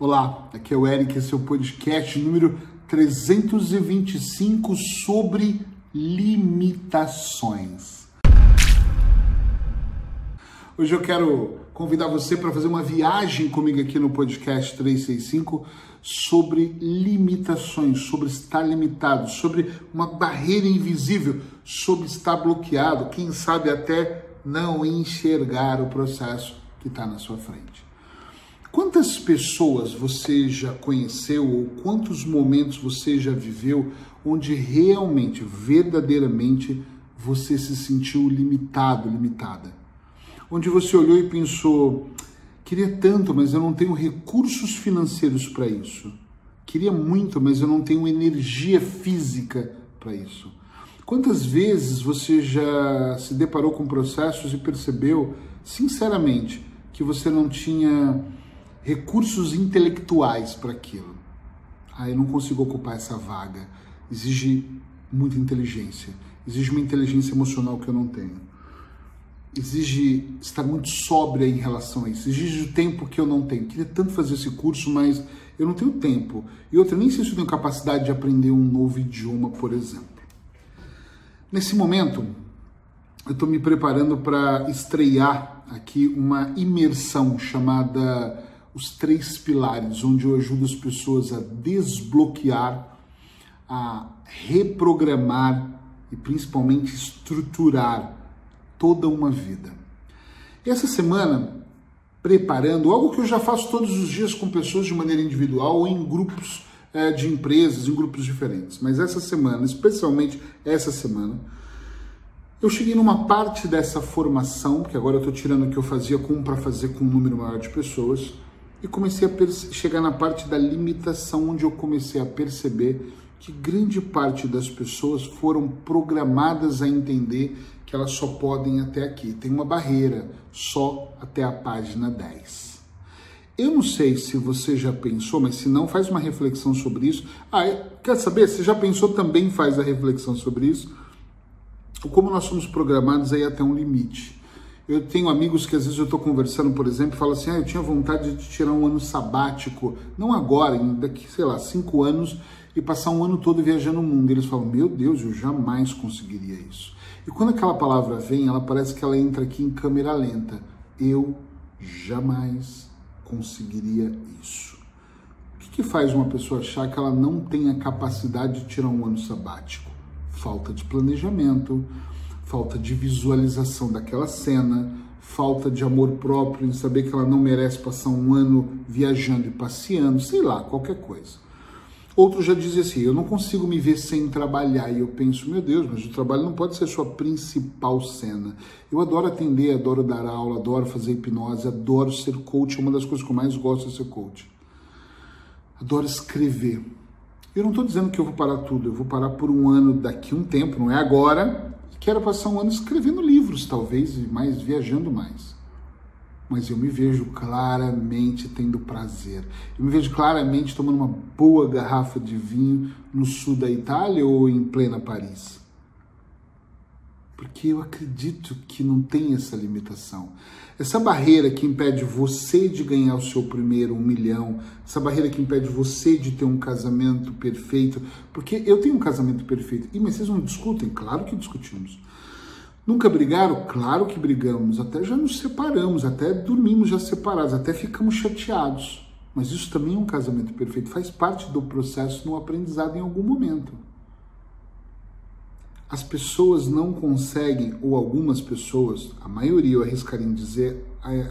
Olá, aqui é o Eric, esse é o podcast número 325 sobre limitações. Hoje eu quero convidar você para fazer uma viagem comigo aqui no podcast 365 sobre limitações, sobre estar limitado, sobre uma barreira invisível, sobre estar bloqueado, quem sabe até não enxergar o processo que está na sua frente. Quantas pessoas você já conheceu ou quantos momentos você já viveu onde realmente, verdadeiramente, você se sentiu limitado, limitada? Onde você olhou e pensou: queria tanto, mas eu não tenho recursos financeiros para isso. Queria muito, mas eu não tenho energia física para isso. Quantas vezes você já se deparou com processos e percebeu, sinceramente, que você não tinha recursos intelectuais para aquilo. Ah, eu não consigo ocupar essa vaga. Exige muita inteligência. Exige uma inteligência emocional que eu não tenho. Exige estar muito sóbria em relação a isso. Exige o tempo que eu não tenho. Queria tanto fazer esse curso, mas eu não tenho tempo. E outra, nem sei se eu tenho capacidade de aprender um novo idioma, por exemplo. Nesse momento, eu estou me preparando para estrear aqui uma imersão chamada os três pilares, onde eu ajudo as pessoas a desbloquear, a reprogramar e principalmente estruturar toda uma vida. Essa semana, preparando algo que eu já faço todos os dias com pessoas de maneira individual ou em grupos é, de empresas, em grupos diferentes, mas essa semana, especialmente essa semana, eu cheguei numa parte dessa formação, que agora eu estou tirando o que eu fazia com para fazer com um número maior de pessoas, e comecei a chegar na parte da limitação, onde eu comecei a perceber que grande parte das pessoas foram programadas a entender que elas só podem até aqui. Tem uma barreira só até a página 10. Eu não sei se você já pensou, mas se não, faz uma reflexão sobre isso. Ah, quer saber? Se já pensou, também faz a reflexão sobre isso. Como nós somos programados aí até um limite. Eu tenho amigos que às vezes eu estou conversando, por exemplo, e assim: ah, eu tinha vontade de tirar um ano sabático, não agora, daqui, sei lá, cinco anos, e passar um ano todo viajando o mundo. E eles falam: meu Deus, eu jamais conseguiria isso. E quando aquela palavra vem, ela parece que ela entra aqui em câmera lenta. Eu jamais conseguiria isso. O que, que faz uma pessoa achar que ela não tem a capacidade de tirar um ano sabático? Falta de planejamento falta de visualização daquela cena, falta de amor próprio em saber que ela não merece passar um ano viajando e passeando, sei lá, qualquer coisa. Outro já dizem assim: eu não consigo me ver sem trabalhar. E eu penso, meu Deus, mas o trabalho não pode ser a sua principal cena. Eu adoro atender, adoro dar aula, adoro fazer hipnose, adoro ser coach. É uma das coisas que eu mais gosto é ser coach. Adoro escrever. Eu não estou dizendo que eu vou parar tudo, eu vou parar por um ano daqui um tempo, não é agora, Quero passar um ano escrevendo livros, talvez, e mais viajando mais. Mas eu me vejo claramente tendo prazer. Eu me vejo claramente tomando uma boa garrafa de vinho no sul da Itália ou em plena Paris. Porque eu acredito que não tem essa limitação. Essa barreira que impede você de ganhar o seu primeiro um milhão, essa barreira que impede você de ter um casamento perfeito, porque eu tenho um casamento perfeito. E mas vocês não discutem? Claro que discutimos. Nunca brigaram? Claro que brigamos. Até já nos separamos, até dormimos já separados, até ficamos chateados. Mas isso também é um casamento perfeito, faz parte do processo no aprendizado em algum momento as pessoas não conseguem, ou algumas pessoas, a maioria eu arriscaria em dizer,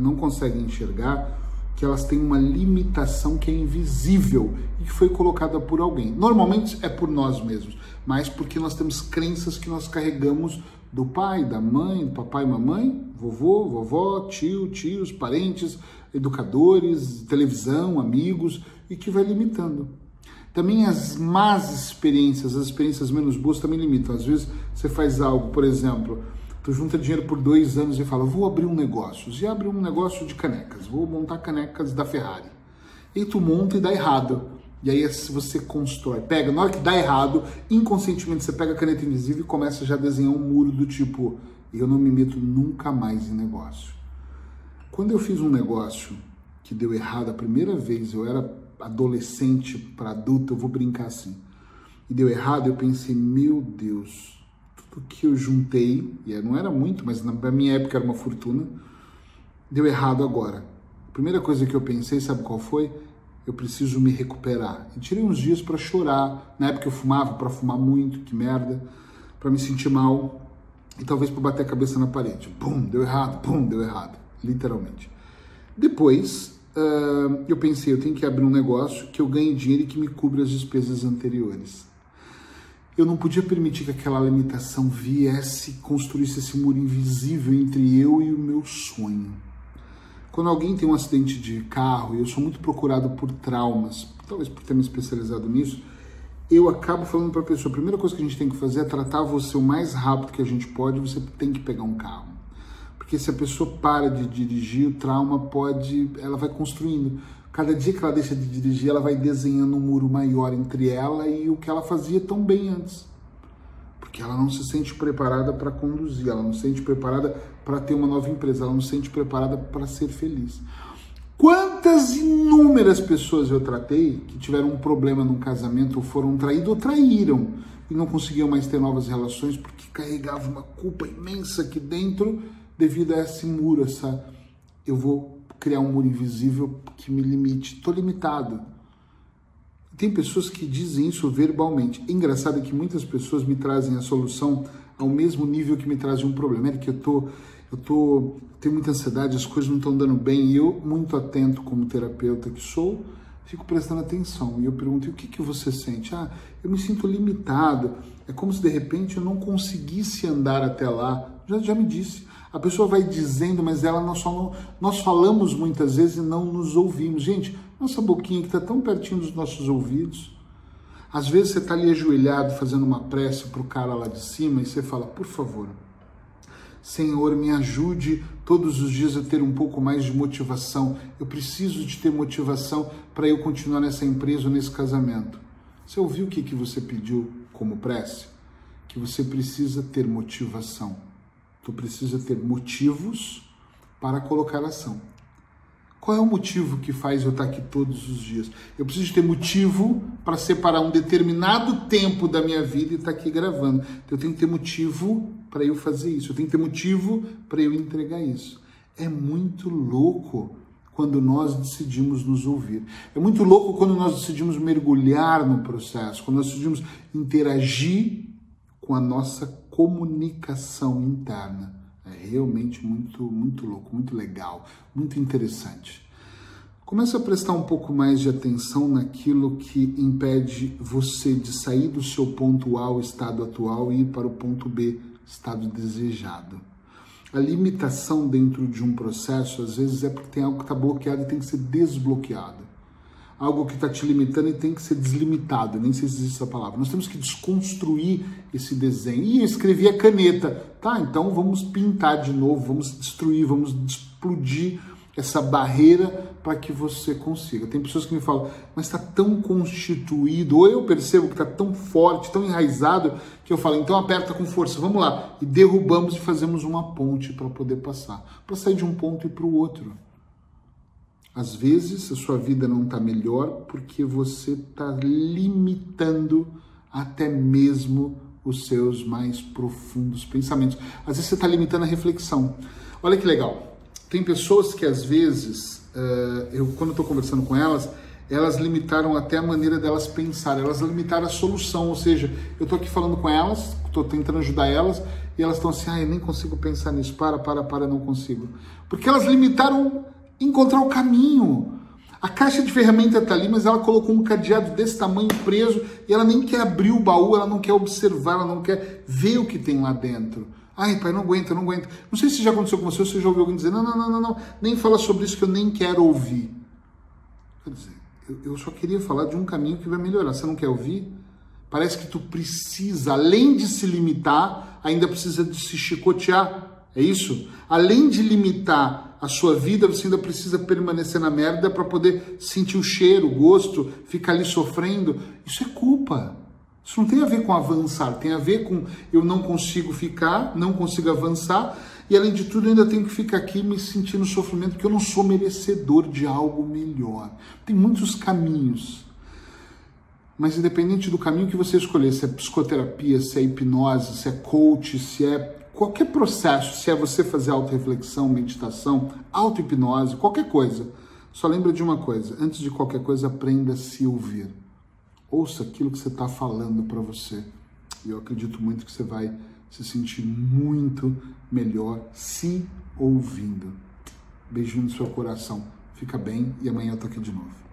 não conseguem enxergar que elas têm uma limitação que é invisível e que foi colocada por alguém. Normalmente é por nós mesmos, mas porque nós temos crenças que nós carregamos do pai, da mãe, papai e mamãe, vovô, vovó, tio, tios, parentes, educadores, televisão, amigos, e que vai limitando. Também as más experiências, as experiências menos boas também limitam. Às vezes você faz algo, por exemplo, tu junta dinheiro por dois anos e fala, vou abrir um negócio. E abre um negócio de canecas, vou montar canecas da Ferrari. E tu monta e dá errado. E aí você constrói, pega, na hora que dá errado, inconscientemente você pega a caneta invisível e começa já a desenhar um muro do tipo, eu não me meto nunca mais em negócio. Quando eu fiz um negócio que deu errado a primeira vez, eu era adolescente para adulto, eu vou brincar assim, e deu errado, eu pensei, meu Deus, tudo que eu juntei, e não era muito, mas na minha época era uma fortuna, deu errado agora. A primeira coisa que eu pensei, sabe qual foi? Eu preciso me recuperar. E tirei uns dias para chorar. Na época eu fumava para fumar muito, que merda, para me sentir mal e talvez para bater a cabeça na parede. Pum, deu errado, pum, deu errado, literalmente. Depois, uh, eu pensei, eu tenho que abrir um negócio que eu ganhe dinheiro e que me cubra as despesas anteriores. Eu não podia permitir que aquela limitação viesse, construísse esse muro invisível entre eu e o meu sonho. Quando alguém tem um acidente de carro, e eu sou muito procurado por traumas, talvez por ter me especializado nisso, eu acabo falando para a pessoa: a primeira coisa que a gente tem que fazer é tratar você o mais rápido que a gente pode, você tem que pegar um carro. Porque se a pessoa para de dirigir, o trauma pode, ela vai construindo. Cada dia que ela deixa de dirigir, ela vai desenhando um muro maior entre ela e o que ela fazia tão bem antes. Porque ela não se sente preparada para conduzir, ela não se sente preparada para ter uma nova empresa, ela não se sente preparada para ser feliz. Quantas inúmeras pessoas eu tratei que tiveram um problema no casamento, ou foram traídos ou traíram e não conseguiam mais ter novas relações porque carregavam uma culpa imensa aqui dentro devido a esse muro, essa eu vou criar um muro invisível que me limite, estou limitado. Tem pessoas que dizem isso verbalmente. Engraçado é que muitas pessoas me trazem a solução ao mesmo nível que me trazem um problema. É que eu tô, eu tô, tenho muita ansiedade, as coisas não estão dando bem e eu, muito atento como terapeuta que sou, fico prestando atenção. E eu pergunto: e o que, que você sente? Ah, eu me sinto limitado. É como se de repente eu não conseguisse andar até lá. Já, já me disse. A pessoa vai dizendo, mas ela nós só não, nós falamos muitas vezes e não nos ouvimos. Gente, nossa boquinha que está tão pertinho dos nossos ouvidos. Às vezes você está ali ajoelhado fazendo uma prece para o cara lá de cima e você fala, por favor, Senhor, me ajude todos os dias a ter um pouco mais de motivação. Eu preciso de ter motivação para eu continuar nessa empresa ou nesse casamento. Você ouviu o que, que você pediu como prece? Que você precisa ter motivação. Tu precisa ter motivos para colocar ação. Qual é o motivo que faz eu estar aqui todos os dias? Eu preciso ter motivo para separar um determinado tempo da minha vida e estar aqui gravando. Eu tenho que ter motivo para eu fazer isso. Eu tenho que ter motivo para eu entregar isso. É muito louco quando nós decidimos nos ouvir. É muito louco quando nós decidimos mergulhar no processo, quando nós decidimos interagir com a nossa comunicação interna. É realmente muito, muito louco, muito legal, muito interessante. Começa a prestar um pouco mais de atenção naquilo que impede você de sair do seu ponto A, o estado atual, e ir para o ponto B, estado desejado. A limitação dentro de um processo, às vezes, é porque tem algo que está bloqueado e tem que ser desbloqueado algo que está te limitando e tem que ser deslimitado, nem sei se existe essa palavra. Nós temos que desconstruir esse desenho. E eu escrevi a caneta. Tá, então vamos pintar de novo, vamos destruir, vamos explodir essa barreira para que você consiga. Tem pessoas que me falam, mas está tão constituído, ou eu percebo que está tão forte, tão enraizado, que eu falo, então aperta com força, vamos lá. E derrubamos e fazemos uma ponte para poder passar, para sair de um ponto e para o outro. Às vezes a sua vida não está melhor porque você está limitando até mesmo os seus mais profundos pensamentos. Às vezes você está limitando a reflexão. Olha que legal. Tem pessoas que às vezes, uh, eu quando estou conversando com elas, elas limitaram até a maneira delas pensar, elas limitaram a solução, ou seja, eu estou aqui falando com elas, estou tentando ajudar elas, e elas estão assim, ah, eu nem consigo pensar nisso, para, para, para, não consigo. Porque elas limitaram encontrar o caminho. A caixa de ferramenta está ali, mas ela colocou um cadeado desse tamanho preso e ela nem quer abrir o baú, ela não quer observar, ela não quer ver o que tem lá dentro. Ai, pai, não aguenta, não aguenta. Não sei se já aconteceu com você, ou se já ouviu alguém dizer, não, não, não, não, não, nem fala sobre isso que eu nem quero ouvir. Quer dizer, eu, eu só queria falar de um caminho que vai melhorar. Você não quer ouvir? Parece que tu precisa, além de se limitar, ainda precisa de se chicotear. É isso? Além de limitar a sua vida, você ainda precisa permanecer na merda para poder sentir o cheiro, o gosto, ficar ali sofrendo. Isso é culpa. Isso não tem a ver com avançar, tem a ver com eu não consigo ficar, não consigo avançar E além de tudo, ainda tenho que ficar aqui me sentindo sofrimento, porque eu não sou merecedor de algo melhor. Tem muitos caminhos. Mas independente do caminho que você escolher, se é psicoterapia, se é hipnose, se é coach, se é qualquer processo, se é você fazer auto-reflexão, meditação, auto-hipnose, qualquer coisa, só lembra de uma coisa: antes de qualquer coisa, aprenda a se ouvir. Ouça aquilo que você está falando para você. E eu acredito muito que você vai se sentir muito melhor se ouvindo. Beijinho no seu coração. Fica bem e amanhã eu tô aqui de novo.